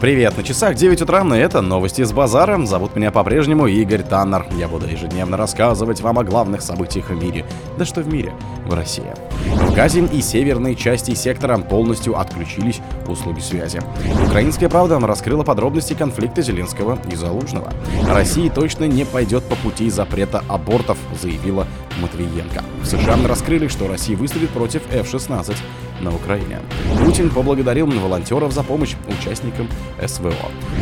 Привет, на часах 9 утра, и это новости с базара. Зовут меня по-прежнему Игорь Таннер. Я буду ежедневно рассказывать вам о главных событиях в мире. Да что в мире? В России. Газе и северной части сектора полностью отключились услуги связи. Украинская правда раскрыла подробности конфликта Зеленского и Залужного. Россия точно не пойдет по пути запрета абортов, заявила Матвиенко. В США раскрыли, что Россия выступит против F-16 на Украине. Путин поблагодарил волонтеров за помощь участникам СВО.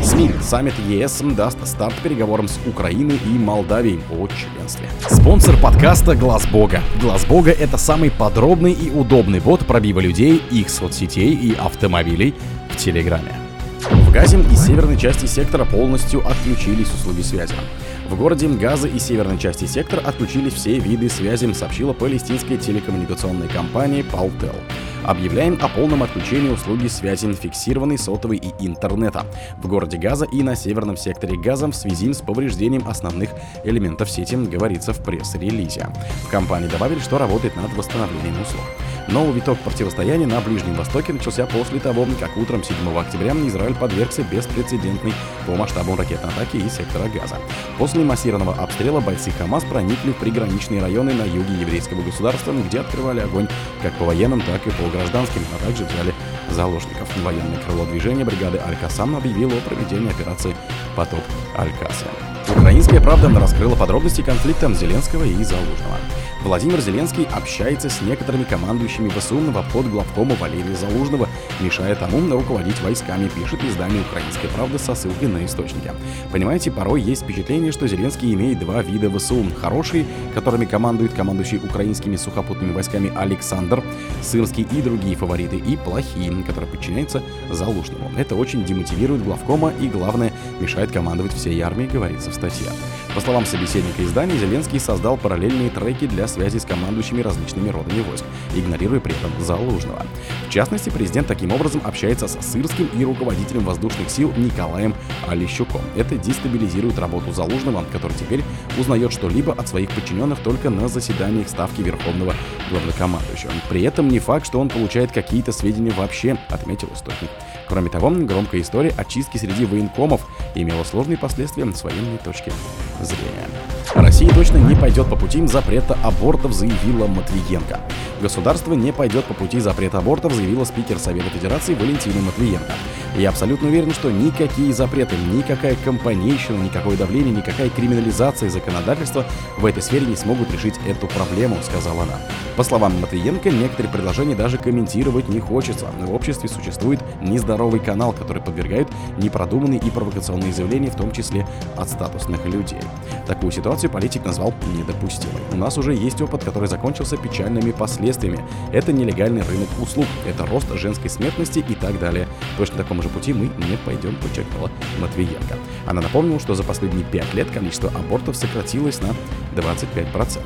СМИ. Саммит ЕС даст старт переговорам с Украиной и Молдавией о членстве. Спонсор подкаста Глаз Бога. Глаз Бога это самый подробный и удобный бот пробива людей, их соцсетей и автомобилей в Телеграме. В Газе и северной части сектора полностью отключились услуги связи. В городе Газа и северной части сектора отключились все виды связи, сообщила палестинская телекоммуникационная компания Paltel. Объявляем о полном отключении услуги связи фиксированной сотовой и интернета в городе Газа и на северном секторе Газа в связи с повреждением основных элементов сети, говорится в пресс-релизе. В компании добавили, что работает над восстановлением услуг. Новый виток противостояния на Ближнем Востоке начался после того, как утром 7 октября Израиль подвергся беспрецедентной по масштабу ракетной атаки из сектора Газа. После массированного обстрела бойцы Хамас проникли в приграничные районы на юге еврейского государства, где открывали огонь как по военным, так и по гражданским, а также взяли заложников. Военное крыло движения бригады Аль-Касам объявило о проведении операции «Потоп Аль-Касса». Украинская правда раскрыла подробности конфликта Зеленского и Залужного. Владимир Зеленский общается с некоторыми командующими ВСУ под главкома Валерия Залужного, мешая тому руководить войсками, пишет издание «Украинская правда» со ссылкой на источники. Понимаете, порой есть впечатление, что Зеленский имеет два вида ВСУ. Хорошие, которыми командует командующий украинскими сухопутными войсками Александр, Сырский и другие фавориты, и плохие, которые подчиняются Залужному. Это очень демотивирует главкома и, главное, мешает командовать всей армией, говорится в статье. По словам собеседника издания, Зеленский создал параллельные треки для связи с командующими различными родами войск, игнорируя при этом Залужного. В частности, президент таким образом общается с Сырским и руководителем воздушных сил Николаем Олещуком. Это дестабилизирует работу Залужного, который теперь узнает что-либо от своих подчиненных только на заседаниях Ставки Верховного Главнокомандующего. При этом не факт, что он получает какие-то сведения вообще, отметил источник. Кроме того, громкая история о чистке среди военкомов имела сложные последствия с военной точки зрения. Россия точно не пойдет по пути запрета абортов, заявила Матвиенко. Государство не пойдет по пути запрета абортов, заявила спикер Совета Федерации Валентина Матвиенко. Я абсолютно уверен, что никакие запреты, никакая компанейщина, никакое давление, никакая криминализация законодательства в этой сфере не смогут решить эту проблему, сказала она. По словам Матвиенко, некоторые предложения даже комментировать не хочется. В обществе существует нездоровый канал, который подвергает непродуманные и провокационные заявления, в том числе от статусных людей. Такую ситуацию политик назвал недопустимой. У нас уже есть опыт, который закончился печальными последствиями. Это нелегальный рынок услуг, это рост женской смертности и так далее. Точно таком же пути мы не пойдем, подчеркнула Матвиенко. Она напомнила, что за последние пять лет количество абортов сократилось на 25%.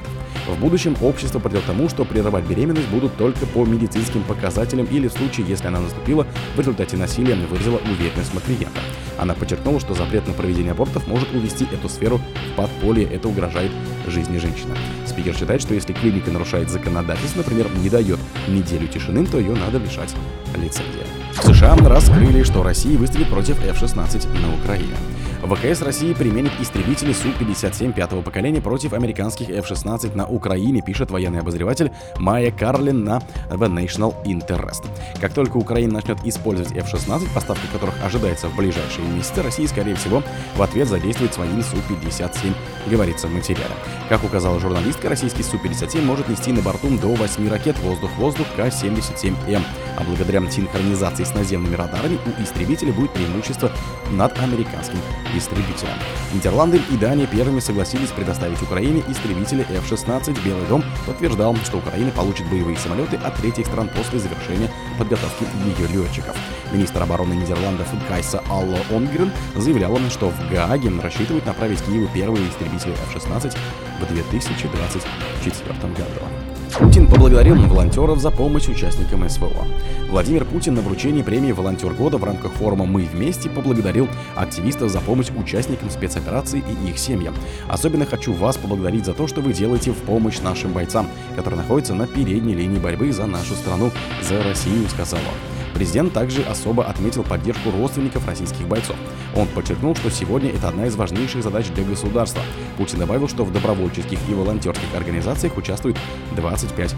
В будущем общество придет к тому, что прерывать беременность будут только по медицинским показателям или в случае, если она наступила в результате насилия, выразила уверенность Матвиенко. Она подчеркнула, что запрет на проведение абортов может увести эту сферу в подполье, это угрожает жизни женщины. Спикер считает, что если клиника нарушает законодательство, например, не дает неделю тишины, то ее надо лишать лицензии. В США раскрыли, что Россия выступит против F-16 на Украине. ВКС России применит истребители Су-57 пятого поколения против американских F-16 на Украине, пишет военный обозреватель Майя Карлин на The National Interest. Как только Украина начнет использовать F-16, поставка которых ожидается в ближайшие месяцы, Россия, скорее всего, в ответ задействует свои Су-57, говорится в материале. Как указала журналистка, российский Су-57 может нести на борту до 8 ракет воздух-воздух К-77М, а благодаря синхронизации с наземными радарами у истребителя будет преимущество над американским истребителя. Нидерланды и Дания первыми согласились предоставить Украине истребители F-16. Белый дом подтверждал, что Украина получит боевые самолеты от третьих стран после завершения подготовки ее летчиков. Министр обороны Нидерландов Кайса Алло Онгрен заявляла, что в Гааге рассчитывают направить Киеву первые истребители F-16 в 2024 году. Путин поблагодарил волонтеров за помощь участникам СВО. Владимир Путин на вручении премии «Волонтер года» в рамках форума «Мы вместе» поблагодарил активистов за помощь участникам спецоперации и их семьям. Особенно хочу вас поблагодарить за то, что вы делаете в помощь нашим бойцам, которые находятся на передней линии борьбы за нашу страну, за Россию, сказал он. Президент также особо отметил поддержку родственников российских бойцов. Он подчеркнул, что сегодня это одна из важнейших задач для государства. Путин добавил, что в добровольческих и волонтерских организациях участвует 25%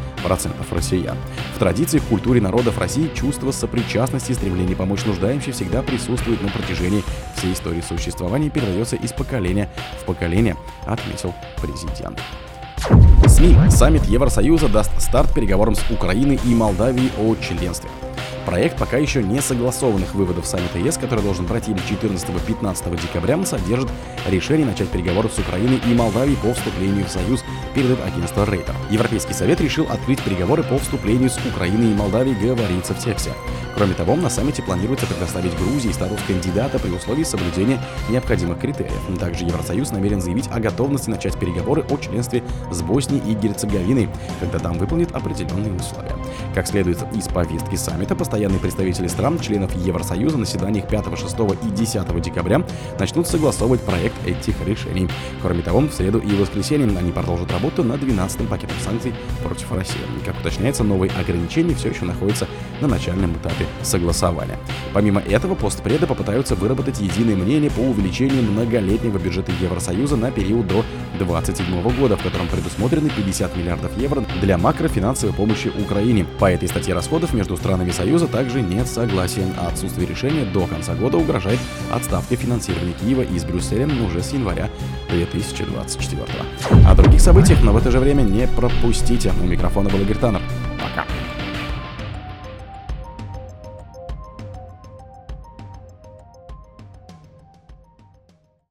россиян. В традиции, в культуре народов России чувство сопричастности и стремление помочь нуждающимся всегда присутствует на протяжении всей истории существования и передается из поколения в поколение, отметил президент. СМИ. Саммит Евросоюза даст старт переговорам с Украиной и Молдавией о членстве. Проект пока еще не согласованных выводов саммита ЕС, который должен пройти 14-15 декабря, содержит решение начать переговоры с Украиной и Молдавией по вступлению в Союз, передает агентство Рейтер. Европейский совет решил открыть переговоры по вступлению с Украиной и Молдавией, говорится в тексте. Кроме того, на саммите планируется предоставить Грузии статус кандидата при условии соблюдения необходимых критериев. Также Евросоюз намерен заявить о готовности начать переговоры о членстве с Боснией и Герцеговиной, когда там выполнит определенные условия. Как следует из повестки саммита, постоянные представители стран, членов Евросоюза на заседаниях 5, 6 и 10 декабря начнут согласовывать проект этих решений. Кроме того, в среду и воскресенье они продолжат работу над 12-м пакетом санкций против России. Как уточняется, новые ограничения все еще находятся на начальном этапе согласования. Помимо этого, постпреды попытаются выработать единое мнение по увеличению многолетнего бюджета Евросоюза на период до 2027 года, в котором предусмотрены 50 миллиардов евро для макрофинансовой помощи Украине. По этой статье расходов между странами Союза также нет согласия, а отсутствие решения до конца года угрожает отставкой финансирования Киева из Брюсселя уже с января 2024. О других событиях, но в это же время не пропустите. У микрофона был Игорь Таннер. Пока.